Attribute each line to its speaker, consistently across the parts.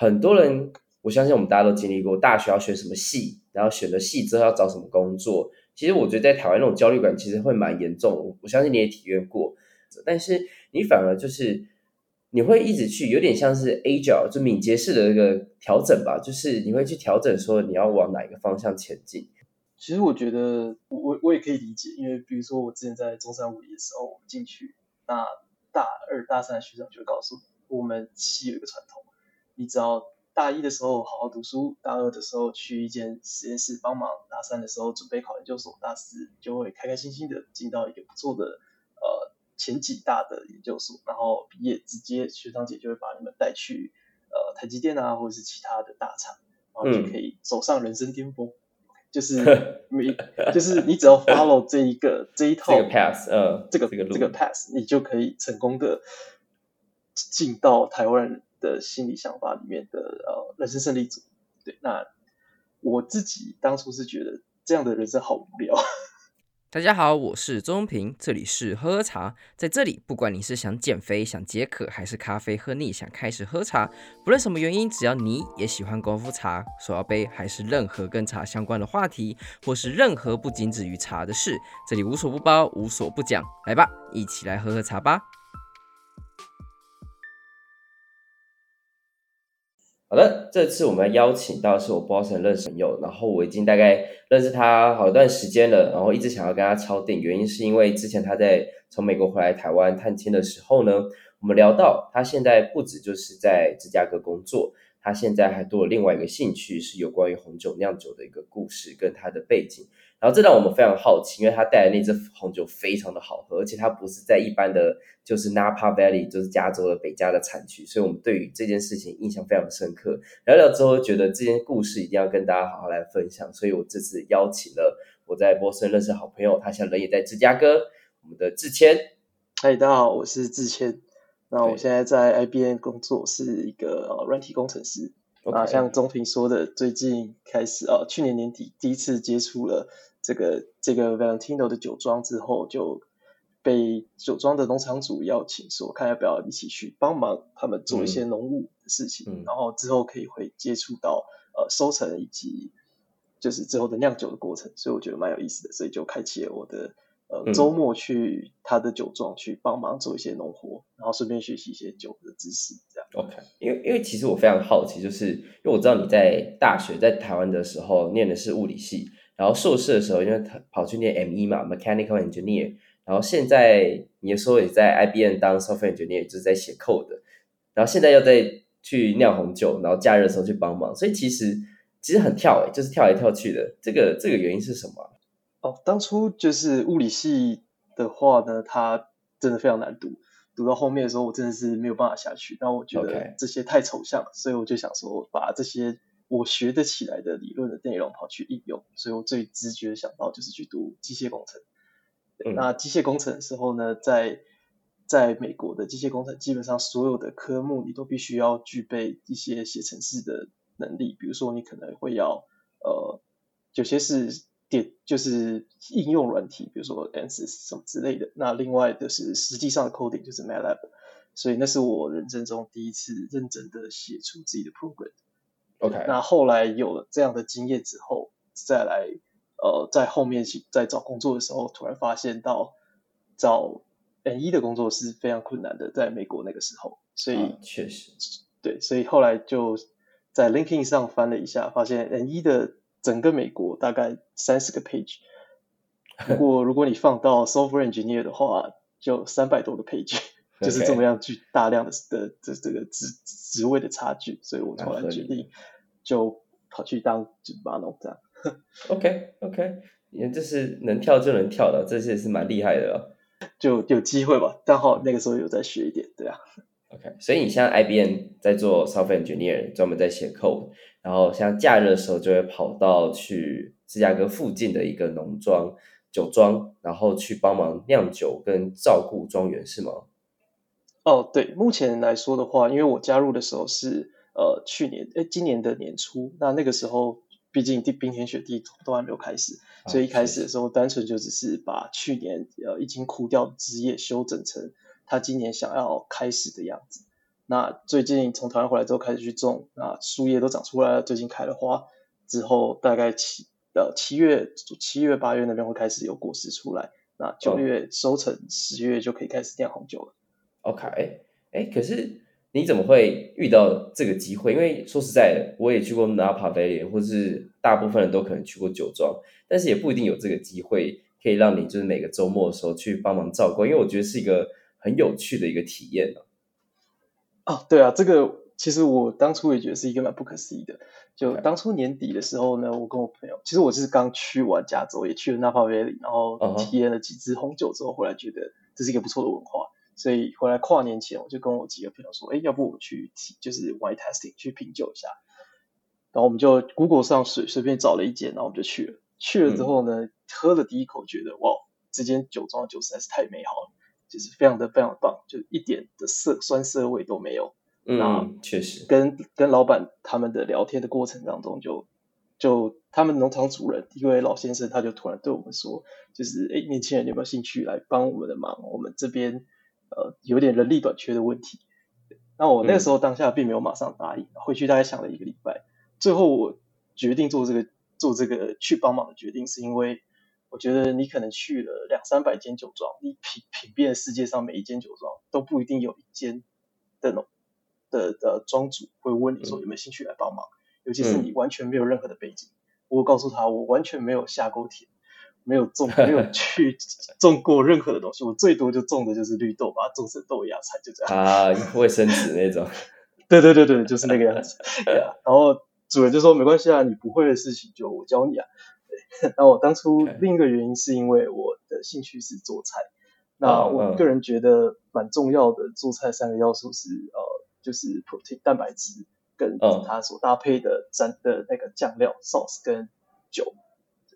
Speaker 1: 很多人，我相信我们大家都经历过，大学要选什么系，然后选了系之后要找什么工作。其实我觉得在台湾那种焦虑感其实会蛮严重，我相信你也体验过。但是你反而就是你会一直去，有点像是 agile 就敏捷式的一个调整吧，就是你会去调整说你要往哪一个方向前进。
Speaker 2: 其实我觉得我我也可以理解，因为比如说我之前在中山五的时候，我们进去，那大二大三的学长就告诉我，我们系有一个传统，你只要大一的时候好好读书，大二的时候去一间实验室帮忙，大三的时候准备考研究所，大四就会开开心心的进到一个不错的呃。前几大的研究所，然后毕业直接学长姐就会把你们带去呃台积电啊，或者是其他的大厂，然后就可以走上人生巅峰。嗯、就是 每就是你只要 follow 这一个这一套
Speaker 1: 这个 path，呃，
Speaker 2: 这个这个这个 pass，你就可以成功的进到台湾人的心理想法里面的呃人生胜利组。对，那我自己当初是觉得这样的人生好无聊。
Speaker 3: 大家好，我是钟平，这里是喝茶。在这里，不管你是想减肥、想解渴，还是咖啡喝腻，想开始喝茶，不论什么原因，只要你也喜欢功夫茶、手摇杯，还是任何跟茶相关的话题，或是任何不仅止于茶的事，这里无所不包，无所不讲。来吧，一起来喝喝茶吧。
Speaker 1: 好的，这次我们邀请到是我 Boston 认识朋友，然后我已经大概认识他好一段时间了，然后一直想要跟他敲定，原因是因为之前他在从美国回来台湾探亲的时候呢，我们聊到他现在不止就是在芝加哥工作，他现在还多了另外一个兴趣，是有关于红酒酿酒的一个故事跟他的背景。然后这让我们非常好奇，因为他带的那支红酒非常的好喝，而且它不是在一般的，就是 Napa Valley，就是加州的北加的产区，所以我们对于这件事情印象非常深刻。聊聊之后，觉得这件故事一定要跟大家好好来分享，所以我这次邀请了我在波士顿认识的好朋友，他现在人也在芝加哥，我们的志谦。
Speaker 2: 嗨，大家好，我是志谦。那我现在在 IBM 工作，是一个软体工程师。啊，像钟平说的，最近开始啊，去年年底第一次接触了。这个这个 Valentino 的酒庄之后，就被酒庄的农场主邀请说，看要不要一起去帮忙他们做一些农务的事情，然后之后可以会接触到呃收成以及就是之后的酿酒的过程，所以我觉得蛮有意思的，所以就开启了我的呃周末去他的酒庄去帮忙做一些农活，然后顺便学习一些酒的知识。
Speaker 1: OK，因为因为其实我非常好奇，就是因为我知道你在大学在台湾的时候念的是物理系。然后硕士的时候，因为他跑去念 M E 嘛，Mechanical Engineer。然后现在你也说也在 I B M 当 Software Engineer，就是在写 code。然后现在又在去酿红酒，然后假日的时候去帮忙，所以其实其实很跳诶，就是跳来跳去的。这个这个原因是什么？
Speaker 2: 哦，当初就是物理系的话呢，它真的非常难读，读到后面的时候，我真的是没有办法下去。然后我觉得这些太抽象，Okay. 所以我就想说把这些。我学得起来的理论的内容跑去应用，所以我最直觉想到就是去读机械工程。嗯、那机械工程的时候呢，在在美国的机械工程，基本上所有的科目你都必须要具备一些写程式的能力，比如说你可能会要呃，有些是点就是应用软体，比如说 ANSYS 什么之类的。那另外的是实际上的 coding 就是 MATLAB，所以那是我人生中第一次认真的写出自己的 program。
Speaker 1: OK，
Speaker 2: 那后来有了这样的经验之后，再来呃，在后面在找工作的时候，突然发现到找 N 一的工作是非常困难的，在美国那个时候，所以、
Speaker 1: 啊、确实
Speaker 2: 对，所以后来就在 LinkedIn 上翻了一下，发现 N 一的整个美国大概三十个 page，不过如果你放到 Software Engineer 的话，就三百多个 page。就是这么样巨大量的的这这个职职位的差距，所以我突然决定就跑去当酒吧农这样。
Speaker 1: OK OK，因为这是能跳就能跳的，这些是蛮厉害的了。
Speaker 2: 就有机会吧，刚好那个时候有在学一点，对啊。
Speaker 1: OK，所以你像 IBM 在做 Software Engineer，专门在写 code，然后像假日的时候就会跑到去芝加哥附近的一个农庄酒庄，然后去帮忙酿酒跟照顾庄园，是吗？
Speaker 2: 哦，对，目前来说的话，因为我加入的时候是呃去年，哎，今年的年初，那那个时候毕竟地冰天雪地都还没有开始，啊、所以一开始的时候单纯就只是把去年呃已经枯掉的枝叶修整成他今年想要开始的样子。那最近从台湾回来之后开始去种，那树叶都长出来了，最近开了花，之后大概七呃七月七月八月那边会开始有果实出来，那九月收成，十月就可以开始酿红酒了。
Speaker 1: OK，哎，可是你怎么会遇到这个机会？因为说实在的，我也去过 Napa Valley，或是大部分人都可能去过酒庄，但是也不一定有这个机会可以让你就是每个周末的时候去帮忙照顾，因为我觉得是一个很有趣的一个体验呢。
Speaker 2: 啊，对啊，这个其实我当初也觉得是一个蛮不可思议的。就当初年底的时候呢，我跟我朋友，其实我是刚去完加州，也去了 Napa Valley，然后体验了几支红酒之后，回来觉得这是一个不错的文化，所以回来跨年前，我就跟我几个朋友说，哎，要不我们去就是 wine tasting 去品酒一下。然后我们就 Google 上随随便找了一间，然后我们就去了。去了之后呢，嗯、喝了第一口，觉得哇，这间酒庄的酒实在是太美好了。就是非常的非常棒，就一点的涩酸涩味都没有。
Speaker 1: 嗯，那确实。
Speaker 2: 跟跟老板他们的聊天的过程当中就，就就他们农场主人一位老先生，他就突然对我们说，就是哎，年轻人有没有兴趣来帮我们的忙？我们这边呃有点人力短缺的问题。那我那个时候当下并没有马上答应，嗯、回去大概想了一个礼拜，最后我决定做这个做这个去帮忙的决定，是因为。我觉得你可能去了两三百间酒庄，你品品遍世界上每一间酒庄，都不一定有一间的农的的庄主会问你说有没有兴趣来帮忙，嗯、尤其是你完全没有任何的背景。嗯、我告诉他，我完全没有下过田，没有种，没有 去种过任何的东西，我最多就种的就是绿豆，把它种成豆芽菜，就这样。
Speaker 1: 啊，卫生纸那种。
Speaker 2: 对对对对，就是那个样子。对啊，然后主人就说没关系啊，你不会的事情就我教你啊。那我当初另一个原因是因为我的兴趣是做菜。那我个人觉得蛮重要的做菜三个要素是呃，就是 protein 蛋白质跟它所搭配的蘸的那个酱料 sauce 跟酒，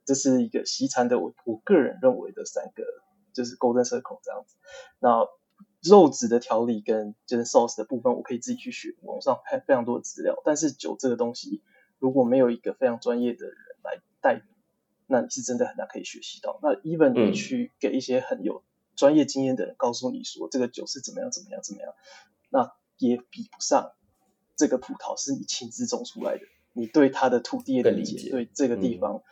Speaker 2: 这是一个西餐的我我个人认为的三个就是 golden circle 这样子。那肉质的调理跟就是 sauce 的部分，我可以自己去学，网上看非常多的资料。但是酒这个东西，如果没有一个非常专业的人来带。那你是真的很难可以学习到。那 even 你去给一些很有专业经验的人告诉你说这个酒是怎么样怎么样怎么样，那也比不上这个葡萄是你亲自种出来的。你对它的土地的理解，对这个地方，嗯、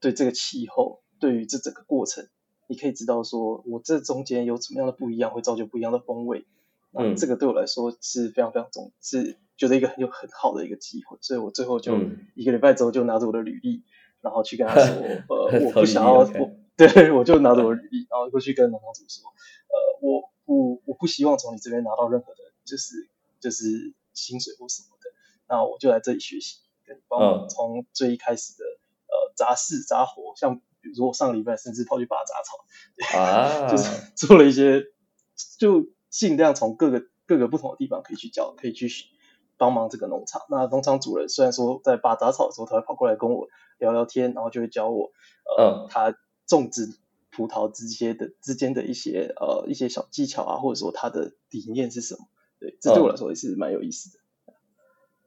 Speaker 2: 对这个气候，对于这整个过程，你可以知道说我这中间有什么样的不一样，会造就不一样的风味。嗯，这个对我来说是非常非常重，是觉得一个很有很好的一个机会。所以我最后就一个礼拜之后就拿着我的履历。然后去跟他说，呃，我不想要，我对，我就拿着我履历，然后过去跟农场主说，呃，我我，我不希望从你这边拿到任何的，就是就是薪水或什么的，那我就来这里学习，跟你帮我从最一开始的呃杂事杂活，像比如说我上个礼拜甚至跑去拔杂草，啊，就是做了一些，就尽量从各个各个不同的地方可以去教，可以去帮忙这个农场。那农场主人虽然说在拔杂草的时候，他会跑过来跟我。聊聊天，然后就会教我，呃，他种植葡萄之间的之间的一些呃一些小技巧啊，或者说他的理念是什么？对，这对我来说也是蛮有意思的。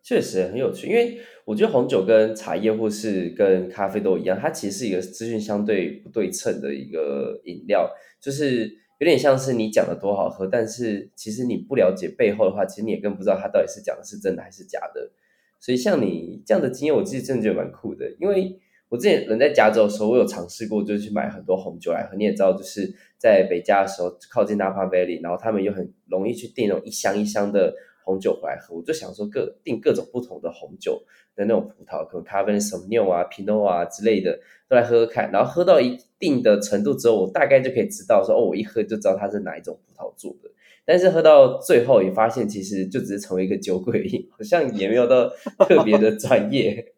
Speaker 1: 确实很有趣，因为我觉得红酒跟茶叶或是跟咖啡都一样，它其实是一个资讯相对不对称的一个饮料，就是有点像是你讲的多好喝，但是其实你不了解背后的话，其实你也更不知道它到底是讲的是真的还是假的。所以像你这样的经验，我其实真的觉得蛮酷的。因为我之前人在加州的时候，我有尝试过，就去买很多红酒来喝。你也知道，就是在北加的时候，靠近 Napa Valley，然后他们又很容易去订那种一箱一箱的红酒回来喝。我就想说各，订各种不同的红酒的那种葡萄，可能 Cabernet n 啊、Pinot 啊之类的，都来喝喝看。然后喝到一定的程度之后，我大概就可以知道说，哦，我一喝就知道它是哪一种葡萄做的。但是喝到最后也发现，其实就只是成为一个酒鬼，好像也没有到特别的专业。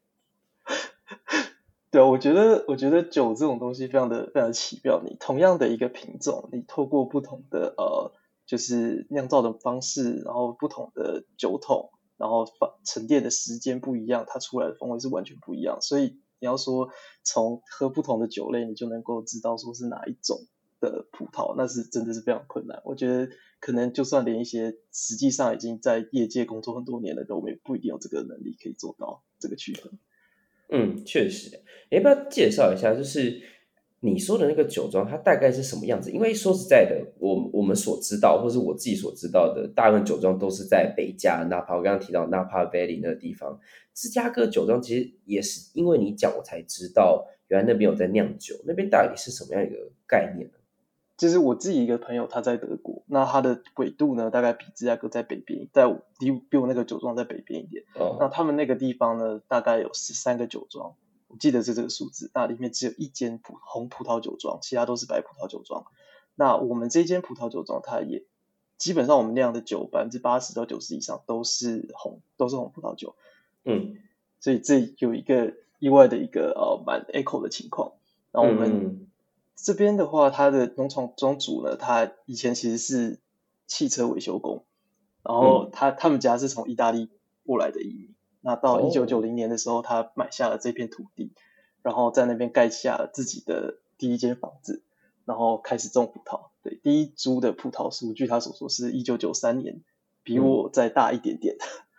Speaker 2: 对，我觉得，我觉得酒这种东西非常的非常奇妙。你同样的一个品种，你透过不同的呃，就是酿造的方式，然后不同的酒桶，然后放沉淀的时间不一样，它出来的风味是完全不一样。所以你要说从喝不同的酒类，你就能够知道说是哪一种。的葡萄，那是真的是非常困难。我觉得可能就算连一些实际上已经在业界工作很多年的人，我们也不一定有这个能力可以做到这个区分。
Speaker 1: 嗯，确实。要不要介绍一下？就是你说的那个酒庄，它大概是什么样子？因为说实在的，我我们所知道，或是我自己所知道的，大部分酒庄都是在北加纳帕。我刚刚提到纳帕 Valley 那个地方，芝加哥酒庄其实也是因为你讲，我才知道原来那边有在酿酒。那边到底是什么样一个概念呢？
Speaker 2: 其实我自己一个朋友，他在德国，那他的纬度呢，大概比芝加哥在北边，在比比我那个酒庄在北边一点。哦。那他们那个地方呢，大概有十三个酒庄，我记得是这个数字。那里面只有一间葡红葡萄酒庄，其他都是白葡萄酒庄。那我们这间葡萄酒庄，它也基本上我们酿的酒百分之八十到九十以上都是红，都是红葡萄酒。嗯。所以这有一个意外的一个呃蛮 echo 的情况。然后我们。嗯这边的话，他的农场庄主呢，他以前其实是汽车维修工，然后他、嗯、他们家是从意大利过来的移民。那到一九九零年的时候，他买下了这片土地，然后在那边盖下了自己的第一间房子，然后开始种葡萄。对，第一株的葡萄树，据他所说是一九九三年，比我再大一点点。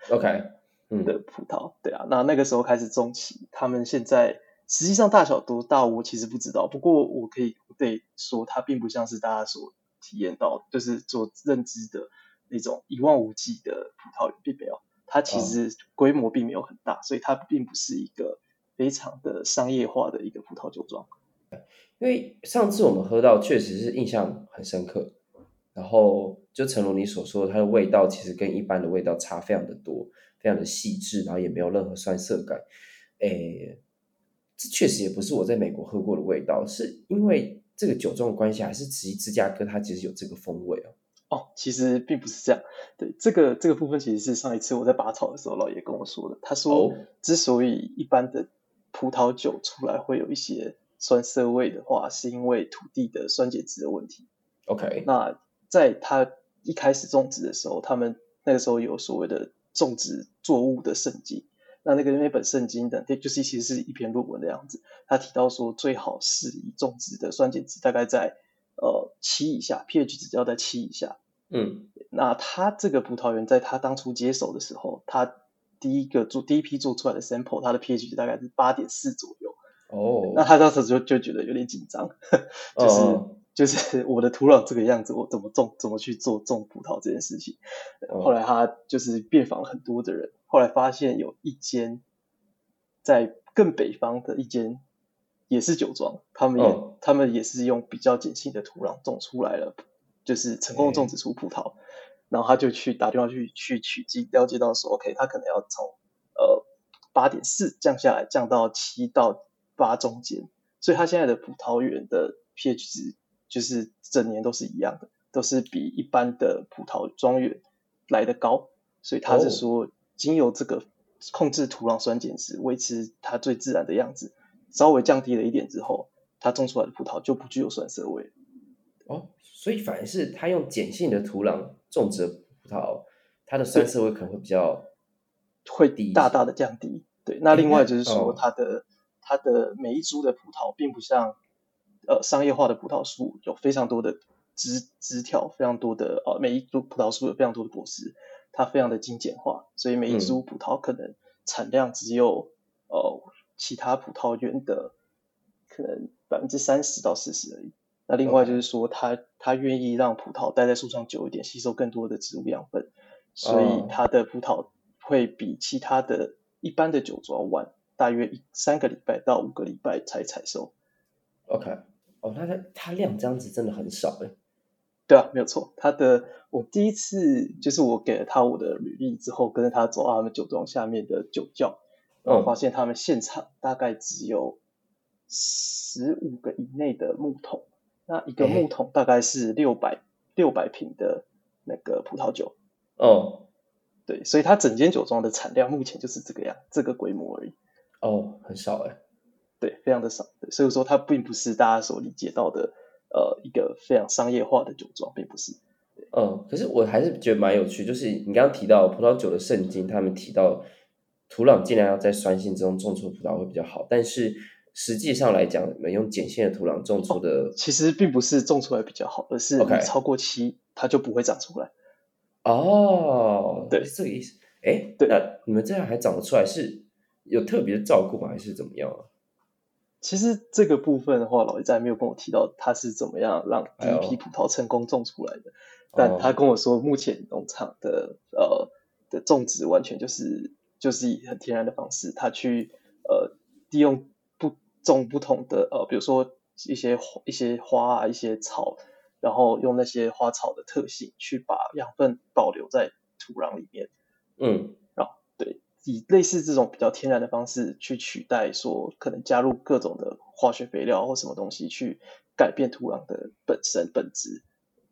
Speaker 2: OK，嗯 的葡萄，对啊，那那个时候开始种起，他们现在。实际上大小多大，我其实不知道。不过我可以对说，它并不像是大家所体验到，就是所认知的那种一望无际的葡萄园，并没有。它其实规模并没有很大，所以它并不是一个非常的商业化的一个葡萄酒庄。
Speaker 1: 因为上次我们喝到，确实是印象很深刻。然后就诚如你所说，它的味道其实跟一般的味道差非常的多，非常的细致，然后也没有任何酸涩感。诶。这确实也不是我在美国喝过的味道，是因为这个酒庄的关系，还是其实芝加哥它其实有这个风味哦？
Speaker 2: 哦，其实并不是这样。对，这个这个部分其实是上一次我在拔草的时候，老爷跟我说的。他说，之所以一般的葡萄酒出来会有一些酸涩味的话，是因为土地的酸碱值的问题。
Speaker 1: OK，
Speaker 2: 那在他一开始种植的时候，他们那个时候有所谓的种植作物的圣经。那那个那本圣经的，就是其实是一篇论文的样子。他提到说，最好是以种植的酸碱值大概在呃七以下，pH 值要在七以下。嗯，那他这个葡萄园在他当初接手的时候，他第一个做第一批做出来的 sample，它的 pH 值大概是八点四左右。哦，那他当时就就觉得有点紧张，就是。哦就是 我的土壤这个样子，我怎么种，怎么去做种葡萄这件事情。后来他就是遍访了很多的人，后来发现有一间在更北方的一间也是酒庄，他们也、哦、他们也是用比较碱性的土壤种出来了，就是成功种植出葡萄。然后他就去打电话去去取经，了解到说，OK，他可能要从呃八点四降下来，降到七到八中间，所以他现在的葡萄园的 pH 值。就是整年都是一样的，都是比一般的葡萄庄园来得高，所以他是说，经由这个控制土壤酸碱值，维持它最自然的样子，稍微降低了一点之后，它种出来的葡萄就不具有酸涩味。
Speaker 1: 哦，所以反而是它用碱性的土壤种植的葡萄，它的酸涩味可能会比较
Speaker 2: 会大大的降低。对，那另外就是说，它的它的每一株的葡萄并不像。呃，商业化的葡萄树有非常多的枝枝条，非常多的呃，每一株葡萄树有非常多的果实，它非常的精简化，所以每一株葡萄可能产量只有、嗯、呃其他葡萄园的可能百分之三十到四十而已。那另外就是说它，它它愿意让葡萄待在树上久一点，吸收更多的植物养分，所以他的葡萄会比其他的一般的酒庄晚大约一三个礼拜到五个礼拜才采收。
Speaker 1: OK。哦，那它它量这样子真的很少哎。
Speaker 2: 对啊，没有错。他的我第一次就是我给了他我的履历之后，跟着他走到他们酒庄下面的酒窖，然后发现他们现场大概只有十五个以内的木桶，那一个木桶大概是六百六百瓶的那个葡萄酒。哦，对，所以它整间酒庄的产量目前就是这个样，这个规模而已。
Speaker 1: 哦，很少哎。
Speaker 2: 对，非常的少，所以说它并不是大家所理解到的，呃，一个非常商业化的酒庄，并不是。
Speaker 1: 嗯，可是我还是觉得蛮有趣，就是你刚刚提到葡萄酒的圣经，他们提到土壤尽量要在酸性中种出葡萄会比较好，但是实际上来讲，你们用碱性的土壤种出的，
Speaker 2: 哦，其实并不是种出来比较好，而是你超过七，它就不会长出来。
Speaker 1: 哦，对，是这个意思。哎，对，那你们这样还长得出来，是有特别的照顾吗，还是怎么样啊？
Speaker 2: 其实这个部分的话，老爷在没有跟我提到他是怎么样让第一批葡萄成功种出来的，哎、但他跟我说，目前农场的呃的种植完全就是就是以很天然的方式，它去呃利用不种不同的呃，比如说一些一些花啊，一些草，然后用那些花草的特性去把养分保留在土壤里面，
Speaker 1: 嗯。
Speaker 2: 以类似这种比较天然的方式去取代说可能加入各种的化学肥料或什么东西去改变土壤的本身本质，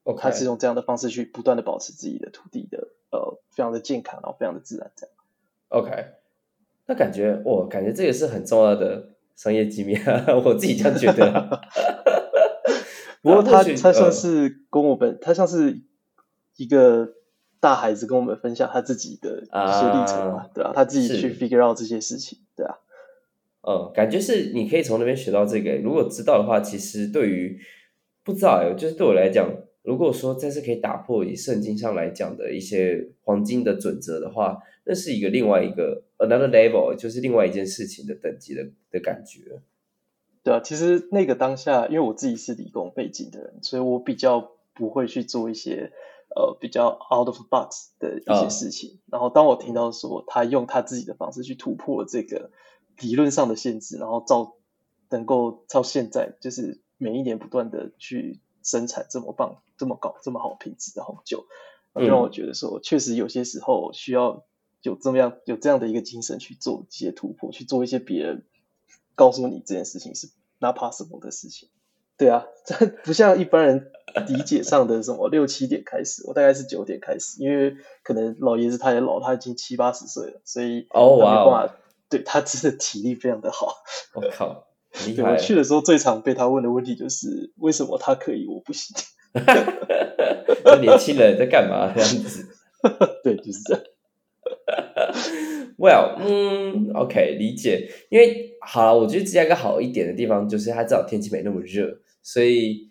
Speaker 1: 哦，
Speaker 2: 它是用这样的方式去不断的保持自己的土地的呃非常的健康，然后非常的自然这样。
Speaker 1: OK，那感觉我感觉这也是很重要的商业机密，我自己这样觉得。
Speaker 2: 不过他他算是跟我们，他像是一个。大孩子跟我们分享他自己的一些历程嘛，uh, 对啊，他自己去 figure out 这些事情，对啊，
Speaker 1: 嗯，感觉是你可以从那边学到这个。如果知道的话，其实对于不知道哎，就是对我来讲，如果说这是可以打破以圣经上来讲的一些黄金的准则的话，那是一个另外一个 another level，就是另外一件事情的等级的的感觉。
Speaker 2: 对啊，其实那个当下，因为我自己是理工背景的人，所以我比较不会去做一些。呃，比较 out of box 的一些事情。Uh, 然后，当我听到说他用他自己的方式去突破这个理论上的限制，然后造能够到现在，就是每一年不断的去生产这么棒、这么高、这么好品质的红酒，就让我觉得说，确实有些时候需要有这么样有这样的一个精神去做一些突破，去做一些别人告诉你这件事情是 not possible 的事情。对啊，这不像一般人理解上的什么六七点开始，我大概是九点开始，因为可能老爷子他也老，他已经七八十岁了，所以
Speaker 1: 哦哇，
Speaker 2: 对他真的体力非常的好。
Speaker 1: 我靠，厉
Speaker 2: 害！我去的时候最常被他问的问题就是为什么他可以我不行？
Speaker 1: 这年轻人在干嘛这样子？
Speaker 2: 对，就是这样。
Speaker 1: Well，嗯，OK，理解。因为好了，我觉得芝加哥好一点的地方就是它至少天气没那么热，所以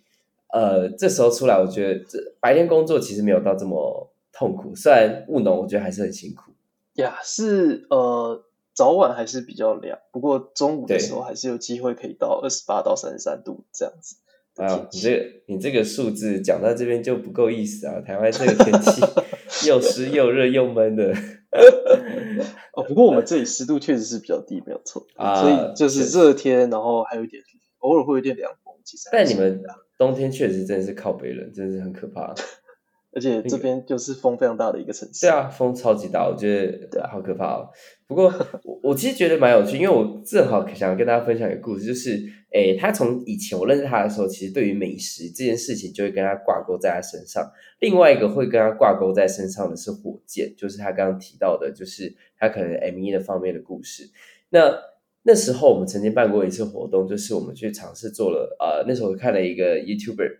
Speaker 1: 呃，这时候出来，我觉得这白天工作其实没有到这么痛苦。虽然务农，我觉得还是很辛苦。
Speaker 2: 呀，是呃，早晚还是比较凉，不过中午的时候还是有机会可以到二十八到三十三度这样子。
Speaker 1: 啊，你这个你这个数字讲到这边就不够意思啊！台湾这个天气 又湿又热又闷的。
Speaker 2: 哦，不过我们这里湿度确实是比较低，没有错啊，所以就是热天，然后还有一点偶尔会有点凉风，其实。
Speaker 1: 但你们冬天确实真的是靠北冷，真的是很可怕。
Speaker 2: 而且这边就是风非常大的一个城市。
Speaker 1: 对啊，风超级大，我觉得好可怕哦。不过 我我其实觉得蛮有趣，因为我正好想要跟大家分享一个故事，就是诶，他从以前我认识他的时候，其实对于美食这件事情就会跟他挂钩在他身上。另外一个会跟他挂钩在身上的是火箭，就是他刚刚提到的，就是他可能 M 一的方面的故事。那那时候我们曾经办过一次活动，就是我们去尝试做了呃，那时候我看了一个 YouTuber。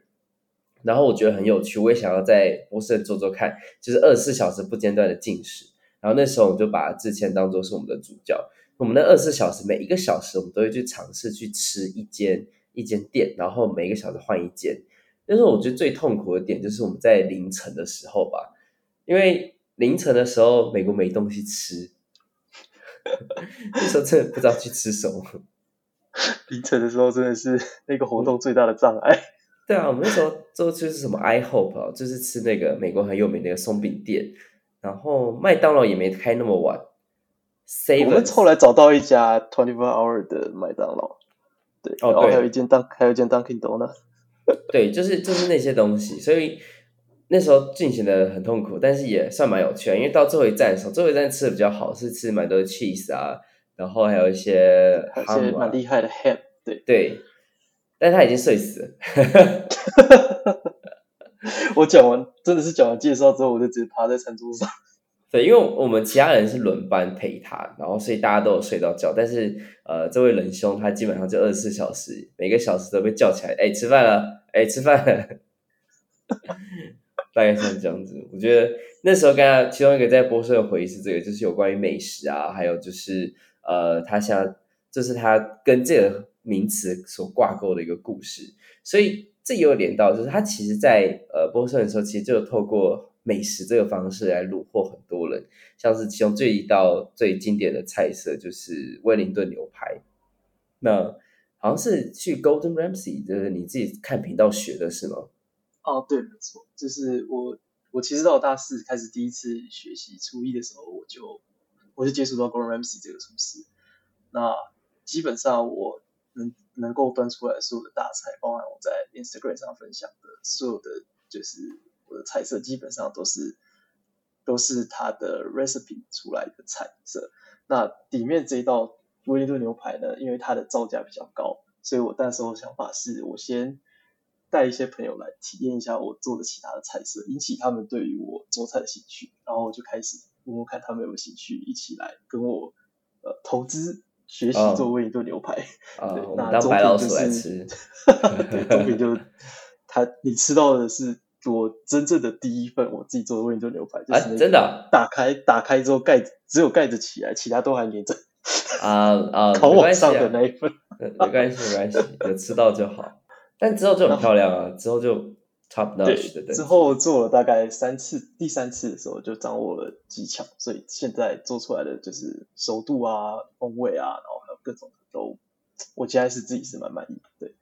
Speaker 1: 然后我觉得很有趣，我也想要在波士顿做做看，就是二十四小时不间断的进食。然后那时候我们就把之前当做是我们的主角，我们那二十四小时每一个小时我们都会去尝试去吃一间一间店，然后每一个小时换一间。那时候我觉得最痛苦的点就是我们在凌晨的时候吧，因为凌晨的时候美国没东西吃，那时候真的不知道去吃什么。
Speaker 2: 凌晨的时候真的是那个活动最大的障碍。
Speaker 1: 对啊，我们那时候做就是什么 I Hope 啊，就是吃那个美国很有名的那个松饼店，然后麦当劳也没开那么晚。
Speaker 2: 我们后来找到一家 Twenty Four Hour 的麦当劳，对，哦，然后还有一间 Dunk，还有一间 Dunkin' Donuts。
Speaker 1: 对，就是就是那些东西，所以那时候进行的很痛苦，但是也算蛮有趣的，因为到最后一站的时候，最后一站吃的比较好，是吃蛮多 cheese 啊，然后还有一些
Speaker 2: 还有一些蛮厉害的 ham，对
Speaker 1: 对。但他已经睡死了。
Speaker 2: 我讲完，真的是讲完介绍之后，我就直接趴在餐桌上。
Speaker 1: 对，因为我们其他人是轮班陪他，然后所以大家都有睡到觉。但是呃，这位仁兄他基本上就二十四小时，每个小时都被叫起来，哎，吃饭了，哎，吃饭了。大概像这样子。我觉得那时候跟他其中一个在波士的回忆是这个，就是有关于美食啊，还有就是呃，他像就是他跟这个。名词所挂钩的一个故事，所以这也有连到，就是他其实在，呃波士顿的时候，其实就透过美食这个方式来虏获很多人，像是其中最一道最经典的菜色就是威灵顿牛排。那好像是去 Golden Ramsy，就是你自己看频道学的是吗？
Speaker 2: 哦，对，没错，就是我我其实到大四开始第一次学习厨艺的时候，我就我就接触到 Golden Ramsy 这个厨师。那基本上我能能够端出来所有的大菜，包含我在 Instagram 上分享的所有的，就是我的菜色，基本上都是都是他的 recipe 出来的菜色。那里面这一道威灵顿牛排呢，因为它的造价比较高，所以我那时候想法是我先带一些朋友来体验一下我做的其他的菜色，引起他们对于我做菜的兴趣，然后就开始问问看他们有没有兴趣一起来跟我呃投资。学习做威灵顿牛排，
Speaker 1: 啊，我们当白老鼠来吃。
Speaker 2: 对，中品就他，你吃到的是我真正的第一份我自己做的威灵顿牛排，就是
Speaker 1: 真的。
Speaker 2: 打开打开之后盖子只有盖子起来，其他都还连着。
Speaker 1: 啊啊，
Speaker 2: 烤网上的那一份，
Speaker 1: 没关系没关系，有吃到就好。但之后就很漂亮啊，之后就。Top notch 的，
Speaker 2: 之后做了大概三次，第三次的时候就掌握了技巧，所以现在做出来的就是熟度啊、风味啊，然后还有各种都，我现在是自己是蛮满意的。对，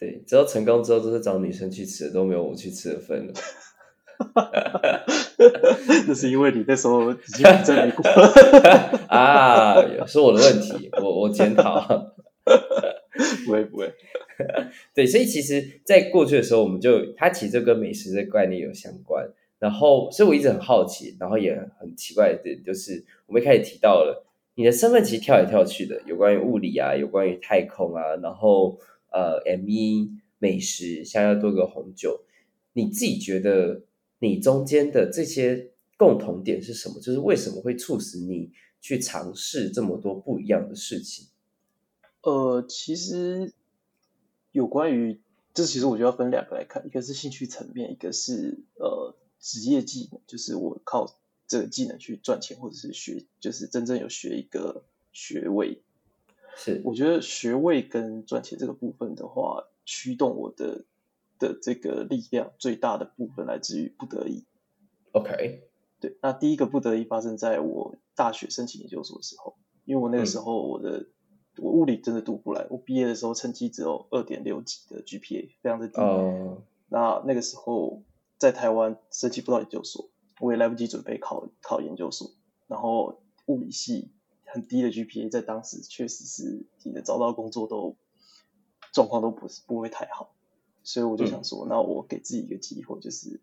Speaker 1: 对，只要成功之后都是找女生去吃的，都没有我去吃的份了。
Speaker 2: 那是因为你那时候已经在美国
Speaker 1: 啊，是我的问题，我我检讨。
Speaker 2: 不 会不会。
Speaker 1: 对，所以其实，在过去的时候，我们就它其实就跟美食的概念有相关。然后，所以我一直很好奇，然后也很奇怪的点就是，我们一开始提到了你的身份其实跳来跳去的，有关于物理啊，有关于太空啊，然后呃，M1 美食，想要多个红酒，你自己觉得你中间的这些共同点是什么？就是为什么会促使你去尝试这么多不一样的事情？
Speaker 2: 呃，其实。有关于这，其实我就要分两个来看，一个是兴趣层面，一个是呃职业技能，就是我靠这个技能去赚钱，或者是学，就是真正有学一个学位。
Speaker 1: 是，
Speaker 2: 我觉得学位跟赚钱这个部分的话，驱动我的的这个力量最大的部分来自于不得已。
Speaker 1: OK，
Speaker 2: 对，那第一个不得已发生在我大学申请研究所的时候，因为我那个时候我的。嗯我物理真的读不来，我毕业的时候成绩只有二点六几的 GPA，非常的低。
Speaker 1: Oh.
Speaker 2: 那那个时候在台湾申请不到研究所，我也来不及准备考考研究所。然后物理系很低的 GPA，在当时确实是你的找到工作都状况都不是不会太好。所以我就想说，嗯、那我给自己一个机会，就是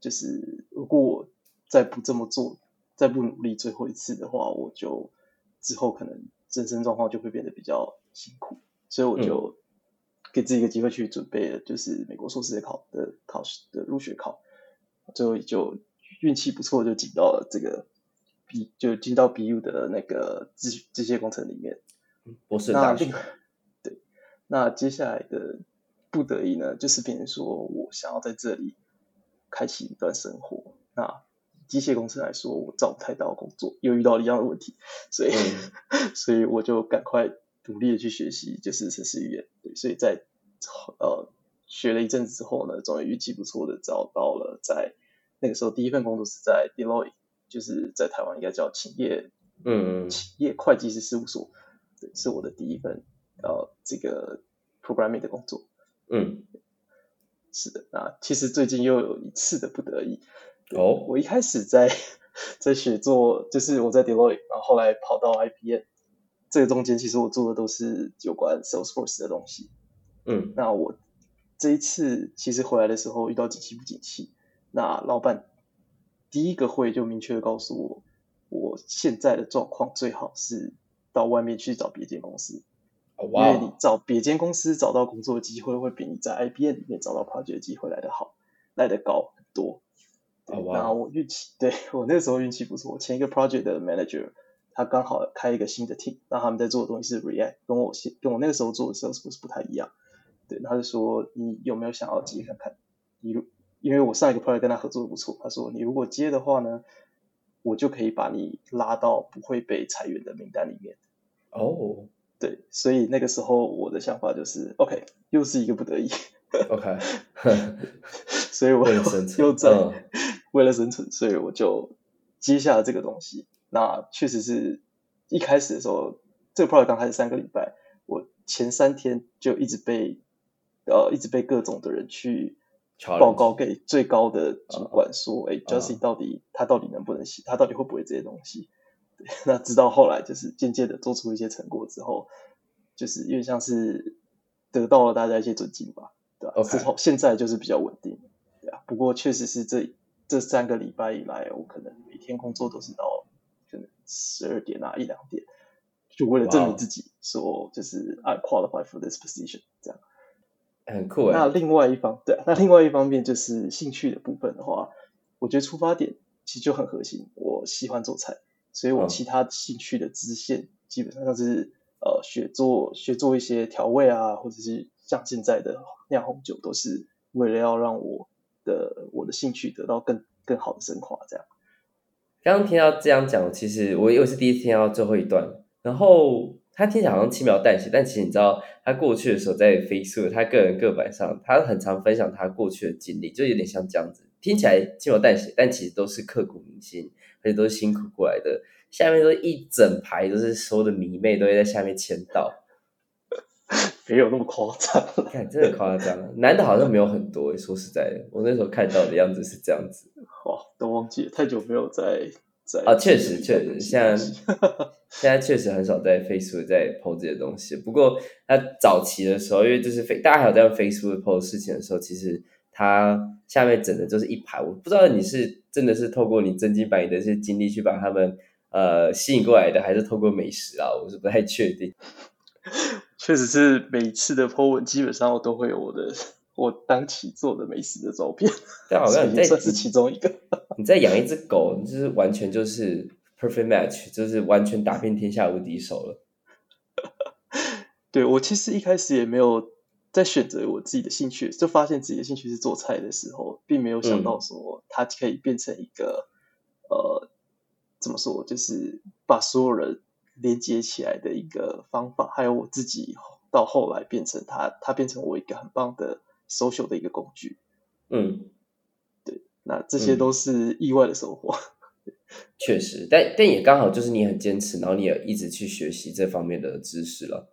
Speaker 2: 就是如果我再不这么做，再不努力最后一次的话，我就之后可能。人生状况就会变得比较辛苦，所以我就给自己一个机会去准备了，就是美国硕士的考的考试的入学考，最后就运气不错，就进到了这个 B 就进到 BU 的那个机机械工程里面。
Speaker 1: 博士大学。
Speaker 2: 对，那接下来的不得已呢，就是变成说我想要在这里开启一段生活。那机械工程来说，我找不太到工作，又遇到一样的问题，所以，嗯、所以我就赶快努力的去学习，就是程式语言。对，所以在呃学了一阵子之后呢，终于运气不错的找到了，在那个时候第一份工作是在 Deloitte，就是在台湾应该叫企业，
Speaker 1: 嗯，
Speaker 2: 企业会计师事务所，对，是我的第一份呃这个 programming 的工作。
Speaker 1: 嗯，
Speaker 2: 是的，那其实最近又有一次的不得已。
Speaker 1: 哦，oh.
Speaker 2: 我一开始在在写作，就是我在 Deloitte，然后后来跑到 IBM，这个中间其实我做的都是有关 Salesforce 的东西。
Speaker 1: 嗯，
Speaker 2: 那我这一次其实回来的时候遇到景气不景气，那老板第一个会就明确的告诉我，我现在的状况最好是到外面去找别间公司
Speaker 1: ，oh,
Speaker 2: wow. 因为你找别间公司找到工作机会会比你在 IBM 里面找到 project 机会来得好，来得高很多。对
Speaker 1: oh,
Speaker 2: 然后我运气，对，我那个时候运气不错。我前一个 project 的 manager，他刚好开一个新的 team，那他们在做的东西是 React，跟我现跟我那个时候做的 Salesforce 不太一样。对，他就说你有没有想要接看看？你如因为我上一个 project 跟他合作的不错，他说你如果接的话呢，我就可以把你拉到不会被裁员的名单里面。
Speaker 1: 哦，oh.
Speaker 2: 对，所以那个时候我的想法就是，OK，又是一个不得已。
Speaker 1: OK，
Speaker 2: 所以我又又在。
Speaker 1: 嗯
Speaker 2: 为了生存，所以我就接下了这个东西。那确实是一开始的时候，这个 project 刚开始三个礼拜，我前三天就一直被呃一直被各种的人去报告给最高的主管说，哎，Justin 到底他到底能不能写，他到底会不会这些东西？对，那直到后来就是渐渐的做出一些成果之后，就是因为像是得到了大家一些尊敬吧，对吧？之后现在就是比较稳定，对啊。不过确实是这这三个礼拜以来，我可能每天工作都是到可能十二点啊一两点，就为了证明自己，说就是 I qualify for this position 这样。
Speaker 1: 很酷。
Speaker 2: 那另外一方，对，那另外一方面就是兴趣的部分的话，我觉得出发点其实就很核心，我喜欢做菜。所以我其他兴趣的支线基本上是呃学做学做一些调味啊，或者是像现在的酿红酒，都是为了要让我的我的兴趣得到更更好的升华。这样，
Speaker 1: 刚刚听到这样讲，其实我又是第一次听到最后一段，然后他听起来好像轻描淡写，但其实你知道，他过去的时候在 Facebook 他个人个板上，他很常分享他过去的经历，就有点像这样子，听起来轻描淡写，但其实都是刻骨铭心。而且都是辛苦过来的，下面都一整排都是所有的迷妹都会在下面签到，
Speaker 2: 没有那么夸张，
Speaker 1: 看真的夸张，男的好像没有很多。说实在的，我那时候看到的样子是这样子。
Speaker 2: 哇，都忘记了，太久没有在在
Speaker 1: 啊，确实确实，现在 现在确实很少在 Facebook 在 po 这些东西。不过他早期的时候，因为就是大家还有在用 Facebook po 事情的时候，其实。他下面整的就是一排，我不知道你是真的是透过你真金白银的这些经历去把他们呃吸引过来的，还是透过美食啊？我是不太确定。
Speaker 2: 确实是每次的 po 文，基本上我都会有我的我当期做的美食的照片。
Speaker 1: 但好像你在
Speaker 2: 这是其中一个。
Speaker 1: 你在养一只狗，你就是完全就是 perfect match，就是完全打遍天下无敌手了。
Speaker 2: 对，我其实一开始也没有。在选择我自己的兴趣，就发现自己的兴趣是做菜的时候，并没有想到说它可以变成一个、嗯、呃，怎么说，就是把所有人连接起来的一个方法。还有我自己到后来变成它，它变成我一个很棒的 social 的一个工具。嗯，对，那这些都是意外的收获。
Speaker 1: 确实，但但也刚好就是你很坚持，然后你也一直去学习这方面的知识了。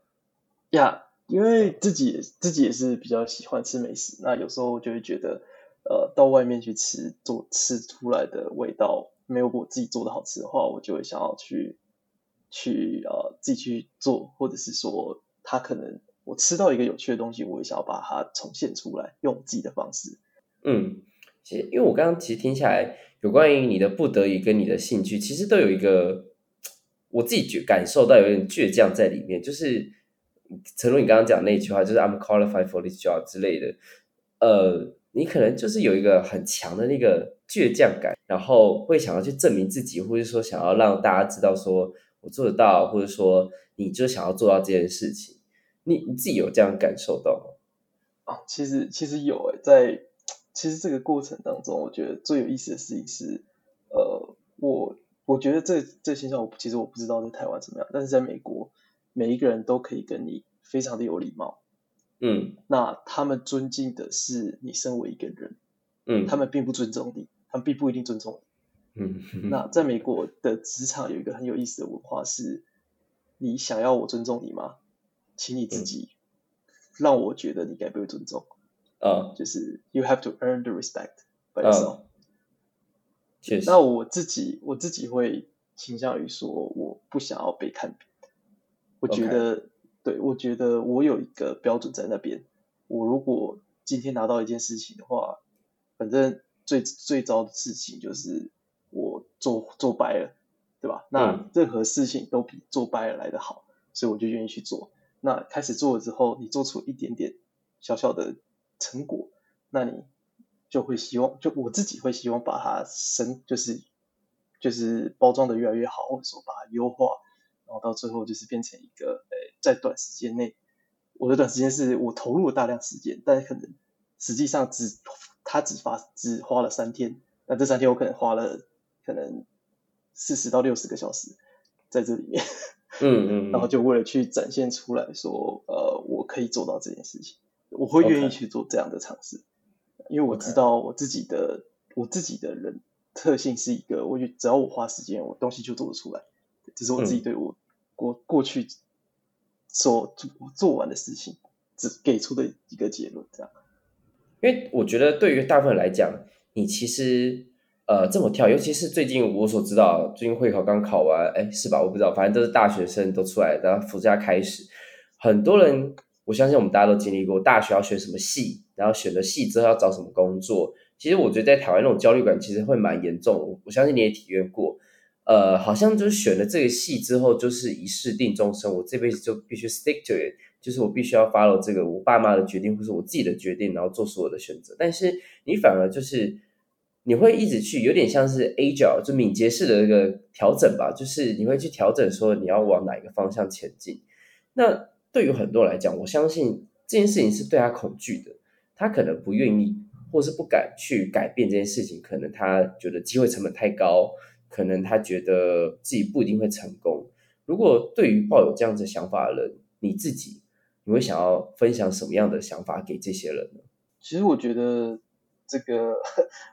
Speaker 2: 呀。Yeah. 因为自己自己也是比较喜欢吃美食，那有时候就会觉得，呃，到外面去吃做吃出来的味道没有我自己做的好吃的话，我就会想要去去呃自己去做，或者是说他可能我吃到一个有趣的东西，我也想要把它重现出来，用自己的方式。
Speaker 1: 嗯，其实因为我刚刚其实听下来，有关于你的不得已跟你的兴趣，其实都有一个我自己觉感受到有点倔强在里面，就是。陈如你刚刚讲那句话，就是 I'm qualified for this job 之类的，呃，你可能就是有一个很强的那个倔强感，然后会想要去证明自己，或者说想要让大家知道说我做得到，或者说你就想要做到这件事情，你你自己有这样感受到吗？
Speaker 2: 啊，其实其实有诶，在其实这个过程当中，我觉得最有意思的事情是，呃，我我觉得这这现象，我其实我不知道在台湾怎么样，但是在美国。每一个人都可以跟你非常的有礼貌，嗯，那他们尊敬的是你身为一个人，嗯，他们并不尊重你，他们并不一定尊重你，嗯，那在美国的职场有一个很有意思的文化是，你想要我尊重你吗？请你自己让我觉得你该被尊重，啊，就是 you have to earn the respect by yourself，确实，那我自己我自己会倾向于说，我不想要被看扁。我觉得.对，我觉得我有一个标准在那边。我如果今天拿到一件事情的话，反正最最糟的事情就是我做做白了，对吧？那任何事情都比做白了来得好，所以我就愿意去做。那开始做了之后，你做出一点点小小的成果，那你就会希望，就我自己会希望把它升，就是就是包装的越来越好，或者说把它优化。然后到最后就是变成一个，呃，在短时间内，我的短时间是我投入了大量时间，但是可能实际上只他只发只花了三天，那这三天我可能花了可能四十到六十个小时在这里面，嗯嗯，然后就为了去展现出来说，呃，我可以做到这件事情，我会愿意去做这样的尝试，因为我知道我自己的我自己的人特性是一个，我觉只要我花时间，我东西就做得出来。这是我自己对我过过去所做做完的事情，只给出的一个结论，这样。
Speaker 1: 因为我觉得对于大部分人来讲，你其实呃这么跳，尤其是最近我所知道，最近会考刚考完，哎，是吧？我不知道，反正都是大学生都出来，然后暑假开始，很多人，我相信我们大家都经历过，大学要选什么系，然后选了系之后要找什么工作。其实我觉得在台湾那种焦虑感其实会蛮严重，我相信你也体验过。呃，好像就是选了这个系之后，就是一世定终身，我这辈子就必须 stick to it。就是我必须要 follow 这个我爸妈的决定，或是我自己的决定，然后做所有的选择。但是你反而就是你会一直去，有点像是 agile，就敏捷式的一个调整吧。就是你会去调整说你要往哪一个方向前进。那对于很多人来讲，我相信这件事情是对他恐惧的，他可能不愿意，或是不敢去改变这件事情。可能他觉得机会成本太高，可能他觉得自己不一定会成功。如果对于抱有这样子想法的人，你自己。你会想要分享什么样的想法给这些人呢？
Speaker 2: 其实我觉得这个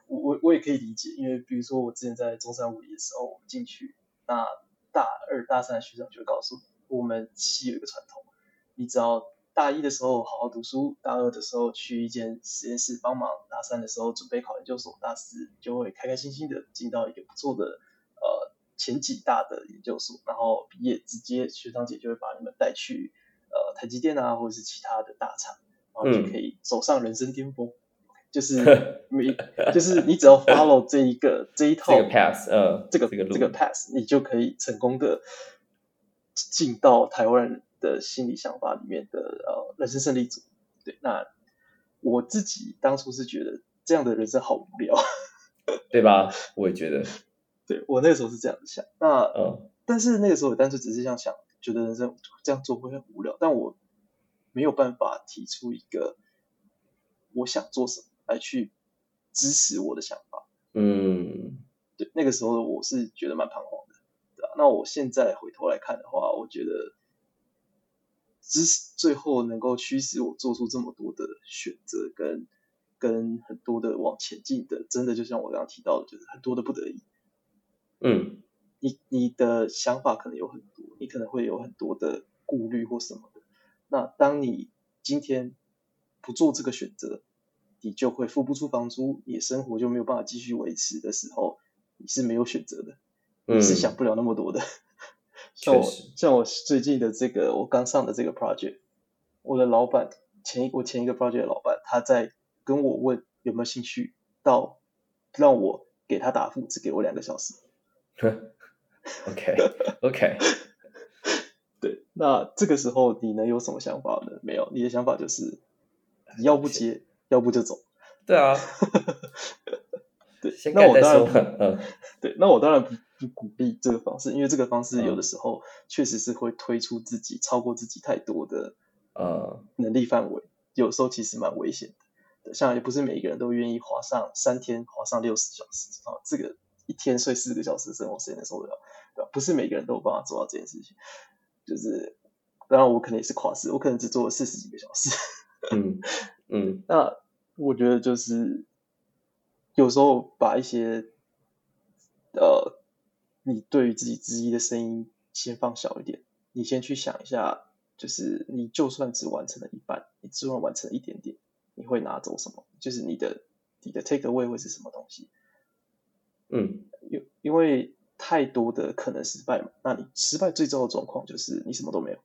Speaker 2: 我我也可以理解，因为比如说我之前在中山五的时候，我们进去，那大二大三的学长就会告诉我，我们系有一个传统，你只要大一的时候好好读书，大二的时候去一间实验室帮忙，大三的时候准备考研究所，大四就会开开心心的进到一个不错的呃前几大的研究所，然后毕业直接学长姐就会把你们带去。呃，台积电啊，或者是其他的大厂，然后就可以走上人生巅峰。嗯、就是 你，就是你只要 follow 这一个 这一套
Speaker 1: pass，呃，
Speaker 2: 这个这个这个 pass，你就可以成功的进到台湾人的心理想法里面的呃人生胜利组。对，那我自己当初是觉得这样的人生好无聊，
Speaker 1: 对吧？我也觉得，
Speaker 2: 对我那个时候是这样子想。那嗯，但是那个时候我单纯只是这样想。觉得人生这样做会很无聊，但我没有办法提出一个我想做什么来去支持我的想法。
Speaker 1: 嗯，
Speaker 2: 对，那个时候我是觉得蛮彷徨的，对吧？那我现在回头来看的话，我觉得支持最后能够驱使我做出这么多的选择，跟跟很多的往前进的，真的就像我刚刚提到的，就是很多的不得已。
Speaker 1: 嗯。
Speaker 2: 你你的想法可能有很多，你可能会有很多的顾虑或什么的。那当你今天不做这个选择，你就会付不出房租，你的生活就没有办法继续维持的时候，你是没有选择的，你是想不了那么多的。嗯、像我像我最近的这个，我刚上的这个 project，我的老板前一我前一个 project 的老板，他在跟我问有没有兴趣，到让我给他答复，只给我两个小时。
Speaker 1: OK，OK，
Speaker 2: 对，那这个时候你能有什么想法呢？没有，你的想法就是你要不接，要不就走。
Speaker 1: 对啊，
Speaker 2: 对，那我当然，嗯，对，那我当然不不鼓励这个方式，因为这个方式有的时候确实是会推出自己超过自己太多的呃能力范围，有时候其实蛮危险的。像也不是每一个人都愿意花上三天，花上六十小时啊，这个。一天睡四个小时生活时间能受得了，对吧？不是每个人都有办法做到这件事情。就是，当然我可能也是跨时，我可能只做了四十几个小时。
Speaker 1: 嗯嗯。
Speaker 2: 那我觉得就是，有时候把一些，呃，你对于自己质疑的声音先放小一点，你先去想一下，就是你就算只完成了一半，你只完完成了一点点，你会拿走什么？就是你的你的 take away 会是什么东西？
Speaker 1: 嗯，
Speaker 2: 因因为太多的可能失败嘛，那你失败最糟的状况就是你什么都没有，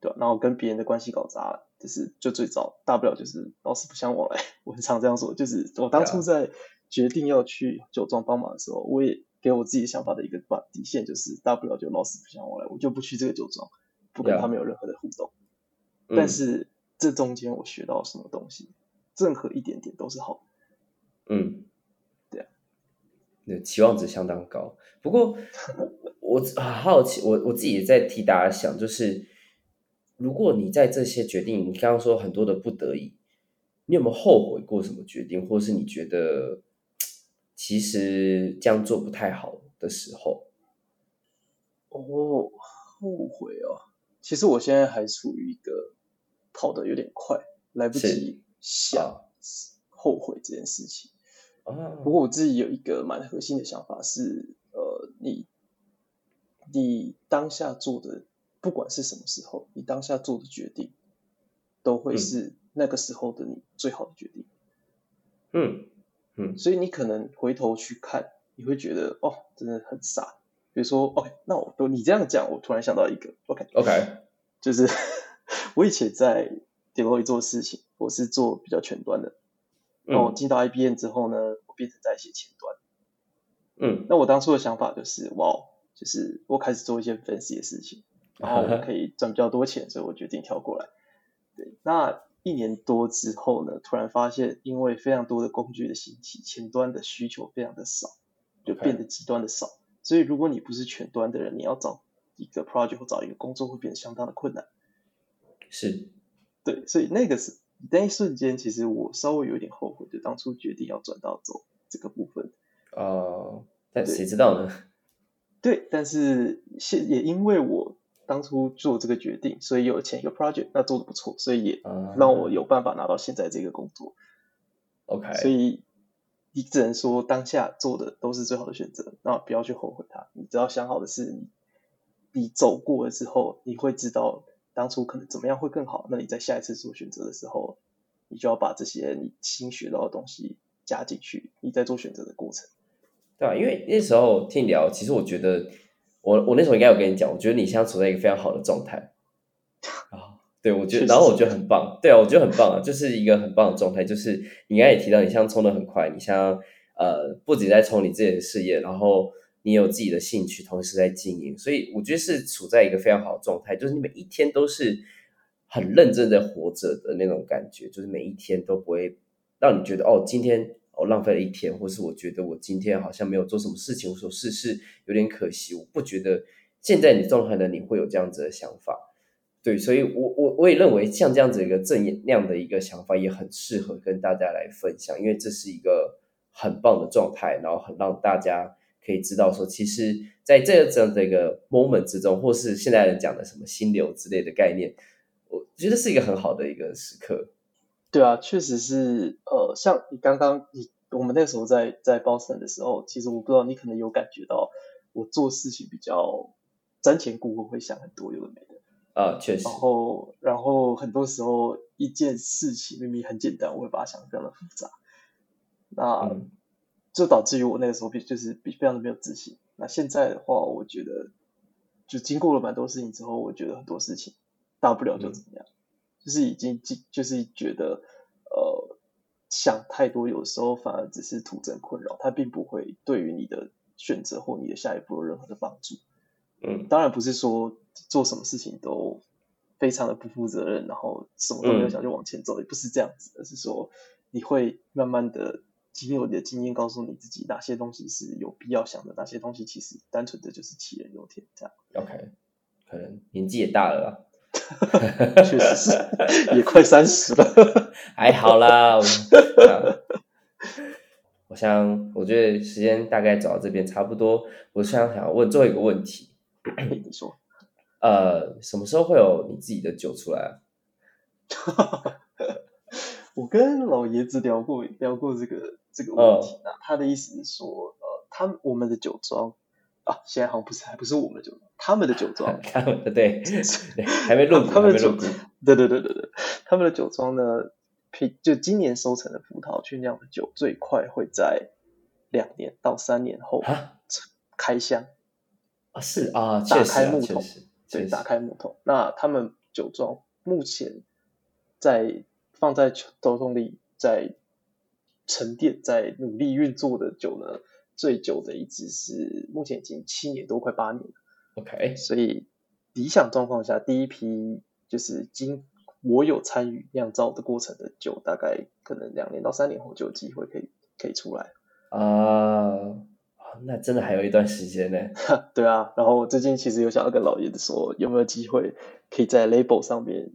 Speaker 2: 对吧？然后跟别人的关系搞砸了，就是就最早，大不了就是老死不相往来。我很常这样说，就是我当初在决定要去酒庄帮忙的时候，我也给我自己想法的一个底线，就是大不了就老死不相往来，我就不去这个酒庄，不跟他们有任何的互动。但是这中间我学到什么东西，任何一点点都是好的。
Speaker 1: 嗯。期望值相当高，不过 我很好奇，我我自己也在替大家想，就是如果你在这些决定，你刚刚说很多的不得已，你有没有后悔过什么决定，或是你觉得其实这样做不太好的时候？
Speaker 2: 哦，后悔哦，其实我现在还处于一个跑得有点快，来不及想后悔这件事情。不过我自己有一个蛮核心的想法是，呃，你你当下做的不管是什么时候，你当下做的决定，都会是那个时候的你最好的决定。
Speaker 1: 嗯嗯，
Speaker 2: 所以你可能回头去看，你会觉得哦，真的很傻。比如说，OK，那我都你这样讲，我突然想到一个，OK
Speaker 1: OK，
Speaker 2: 就是 我以前在 Deloitte 做事情，我是做比较前端的。那我进到 IBM 之后呢，我变成在写前端。
Speaker 1: 嗯，
Speaker 2: 那我当初的想法就是，哇，就是我开始做一些 fancy 的事情，然后我 可以赚比较多钱，所以我决定跳过来。对，那一年多之后呢，突然发现，因为非常多的工具的兴起，前端的需求非常的少，就变得极端的少。所以如果你不是前端的人，你要找一个 project 或找一个工作会变得相当的困难。
Speaker 1: 是，
Speaker 2: 对，所以那个是。那一瞬间，其实我稍微有点后悔，就当初决定要转到走这个部分。
Speaker 1: 哦，但谁知道呢？
Speaker 2: 对，但是现也因为我当初做这个决定，所以有前一个 project，那做的不错，所以也让我有办法拿到现在这个工作。
Speaker 1: OK，
Speaker 2: 所以你只能说当下做的都是最好的选择，那不要去后悔它。你只要想好的是你，你走过了之后，你会知道。当初可能怎么样会更好？那你在下一次做选择的时候，你就要把这些你新学到的东西加进去。你在做选择的过程，
Speaker 1: 对啊，因为那时候听你聊，其实我觉得我我那时候应该有跟你讲，我觉得你现在处在一个非常好的状态 啊。对，我觉得，然后我觉得很棒。对啊，我觉得很棒啊，就是一个很棒的状态。就是你刚才也提到，你像冲的很快，你像呃，不仅在冲你自己的事业，然后。你有自己的兴趣，同时在经营，所以我觉得是处在一个非常好的状态，就是你每一天都是很认真的活着的那种感觉，就是每一天都不会让你觉得哦，今天我、浪费了一天，或是我觉得我今天好像没有做什么事情，我说是是有点可惜。我不觉得现在你状态的你会有这样子的想法，对，所以我我我也认为像这样子一个正量的一个想法也很适合跟大家来分享，因为这是一个很棒的状态，然后很让大家。可以知道说，其实在这样的一个 moment 之中，或是现在人讲的什么心流之类的概念，我觉得是一个很好的一个时刻。
Speaker 2: 对啊，确实是。呃，像你刚刚你我们那时候在在 Boston 的时候，其实我不知道你可能有感觉到，我做事情比较瞻前顾后，会想很多有的没的。
Speaker 1: 啊，确实。
Speaker 2: 然后，然后很多时候一件事情明明很简单，我会把它想的非常的复杂。那。嗯就导致于我那个时候比就是比非常的没有自信。那现在的话，我觉得就经过了蛮多事情之后，我觉得很多事情大不了就怎么样，嗯、就是已经就是觉得呃想太多，有时候反而只是徒增困扰，它并不会对于你的选择或你的下一步有任何的帮助。
Speaker 1: 嗯，
Speaker 2: 当然不是说做什么事情都非常的不负责任，然后什么都没有想就往前走，嗯、也不是这样子，而是说你会慢慢的。经由你的经验告诉你自己哪些东西是有必要想的，哪些东西其实单纯的就是杞人忧天这样。
Speaker 1: OK，可能年纪也大了啦，
Speaker 2: 确实是，也快三十了，
Speaker 1: 还好啦。我，我想，我觉得时间大概走到这边差不多。我想想要问最后一个问题，
Speaker 2: 你说，
Speaker 1: 呃，什么时候会有你自己的酒出来啊？
Speaker 2: 我跟老爷子聊过聊过这个这个问题，那、oh. 他的意思是说，呃，他我们的酒庄啊，现在好像不是还不是我们的酒庄，他们的酒庄，
Speaker 1: 他们的对，对，还没录，
Speaker 2: 他们的酒庄，对对对对对，他们的酒庄呢，就今年收成的葡萄去酿的酒，最快会在两年到三年后开箱
Speaker 1: 啊，是啊，
Speaker 2: 打开木桶，
Speaker 1: 实
Speaker 2: 对，打开木桶，那他们酒庄目前在。放在酒桶里，在沉淀、在努力运作的酒呢，最久的一支是目前已经七年多，快八年了。
Speaker 1: OK，
Speaker 2: 所以理想状况下，第一批就是经我有参与酿造的过程的酒，大概可能两年到三年后就有机会可以可以出来。
Speaker 1: 啊，uh, 那真的还有一段时间呢。
Speaker 2: 对啊，然后我最近其实有想要跟老爷子说，有没有机会可以在 label 上面。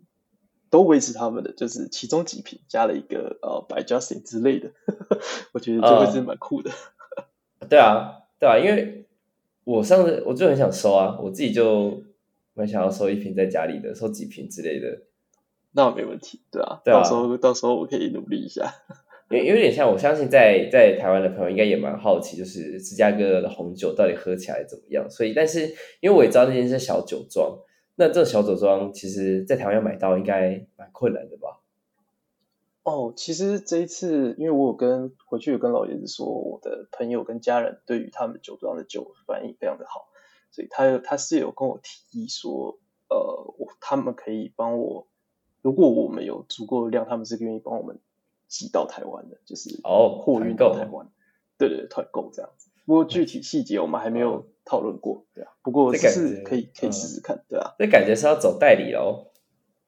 Speaker 2: 都维持他们的，就是其中几瓶加了一个呃 by Justin 之类的，我觉得这会是蛮酷的。
Speaker 1: Uh, 对啊，对啊，因为我上次我就很想收啊，我自己就蛮想要收一瓶在家里的，收几瓶之类的。
Speaker 2: 那没问题，对啊，
Speaker 1: 对啊，
Speaker 2: 到时候到时候我可以努力一下。
Speaker 1: 因为有点像，我相信在在台湾的朋友应该也蛮好奇，就是芝加哥的红酒到底喝起来怎么样。所以，但是因为我也知道那间是小酒庄。那这小酒庄其实在台湾要买到应该蛮困难的吧？
Speaker 2: 哦，其实这一次，因为我有跟回去有跟老爷子说，我的朋友跟家人对于他们酒庄的酒反应非常的好，所以他他是有跟我提议说，呃，我他们可以帮我，如果我们有足够的量，他们是愿意帮我们寄到台湾的，就是
Speaker 1: 哦，
Speaker 2: 货运到台湾，对对对，团购这样子。不过具体细节我们还没有讨论过，对啊。不过这是可以可以试试看，对啊。
Speaker 1: 这感觉是要走代理哦。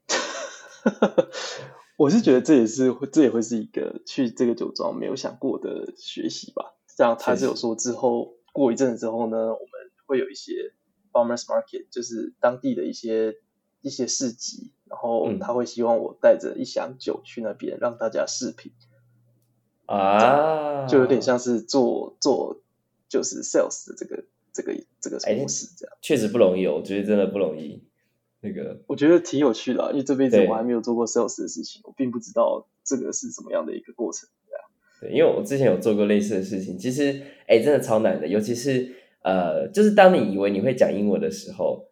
Speaker 2: 我是觉得这也是会，这也会是一个去这个酒庄没有想过的学习吧。这样他是有说之后过一阵子之后呢，我们会有一些 farmers market，就是当地的一些一些市集，然后他会希望我带着一箱酒去那边让大家试品
Speaker 1: 啊，
Speaker 2: 就有点像是做做就是 sales 的这个这个这个模式这样。
Speaker 1: 确实不容易哦，我觉得真的不容易。那个
Speaker 2: 我觉得挺有趣的啊，因为这辈子我还没有做过 sales 的事情，我并不知道这个是怎么样的一个过程。
Speaker 1: 对，因为我之前有做过类似的事情，其实哎，真的超难的，尤其是呃，就是当你以为你会讲英文的时候，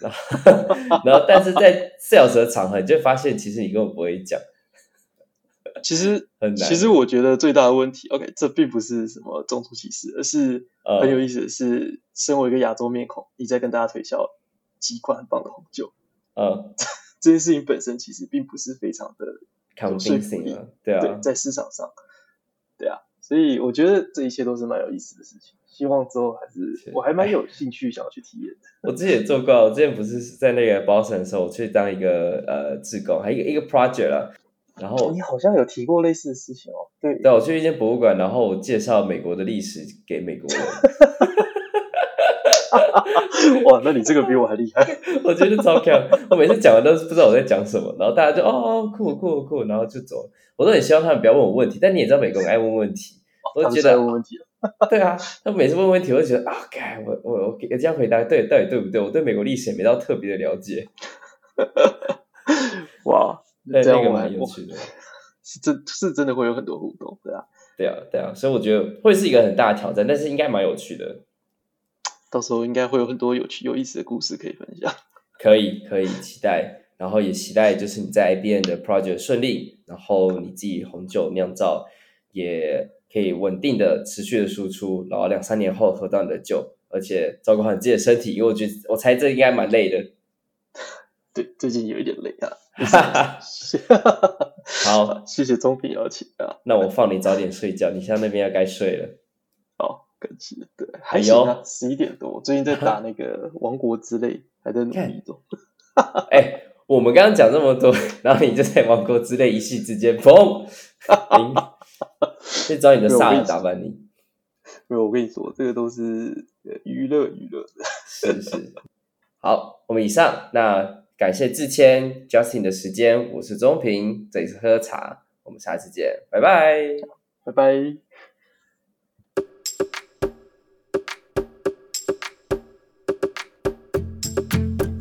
Speaker 1: 然后，然后但是在 sales 的场合，你就发现其实你根本不会讲。
Speaker 2: 其实很难。其实我觉得最大的问题，OK，这并不是什么种族歧视，而是很有意思的是，嗯、身为一个亚洲面孔，你在跟大家推销。几款很棒的红酒，
Speaker 1: 呃，
Speaker 2: 这件事情本身其实并不是非常的
Speaker 1: convincing 啊，对啊，
Speaker 2: 对，在市场上，对啊，所以我觉得这一切都是蛮有意思的事情。希望之后还是，是我还蛮有兴趣想要去体验的。
Speaker 1: 我之前也做过，我之前不是在那个 Boston 的时候，我去当一个呃志工，还有一个一个 project 了。然后
Speaker 2: 你好像有提过类似的事情哦，对，
Speaker 1: 对，我去一间博物馆，然后我介绍美国的历史给美国人。
Speaker 2: 哇，那你这个比我还厉害，
Speaker 1: 我觉得超强。我每次讲完都是不知道我在讲什么，然后大家就哦酷酷酷，然后就走。我都很希望他们不要问我问题，但你也知道美国人爱问问题，我都觉得
Speaker 2: 问问题。
Speaker 1: 对啊，他每次问问题，我就觉得啊，该我我我给这样回答对到底对不对？我对美国历史也没到特别的了解。
Speaker 2: 哇，
Speaker 1: 那这个蛮有趣的，
Speaker 2: 是真，是真的会有很多互动，对啊，
Speaker 1: 对啊，对啊，所以我觉得会是一个很大的挑战，但是应该蛮有趣的。
Speaker 2: 到时候应该会有很多有趣、有意思的故事可以分享。
Speaker 1: 可以，可以期待，然后也期待就是你在 IBM 的 project 顺利，然后你自己红酒酿造也可以稳定的、持续的输出，然后两三年后喝到你的酒，而且照顾好你自己的身体，因为我觉得我猜这应该蛮累的。
Speaker 2: 对，最近有一点累啊。
Speaker 1: 好，
Speaker 2: 谢谢中平邀请啊。
Speaker 1: 那我放你早点睡觉，你现在那边要该睡了。
Speaker 2: 更新对，还行啊，十一点多。我最近在打那个《王国之泪》，还在努力中。
Speaker 1: 哎、欸，我们刚刚讲这么多，然后你就在《王国之泪》一夕之间，砰！去找你的萨尔打扮你。
Speaker 2: 没有，我跟你说，这个都是娱乐娱乐的。
Speaker 1: 是是。好，我们以上，那感谢志谦 Justin 的时间，我是钟平，这里是喝茶，我们下次见，拜拜，
Speaker 2: 拜拜。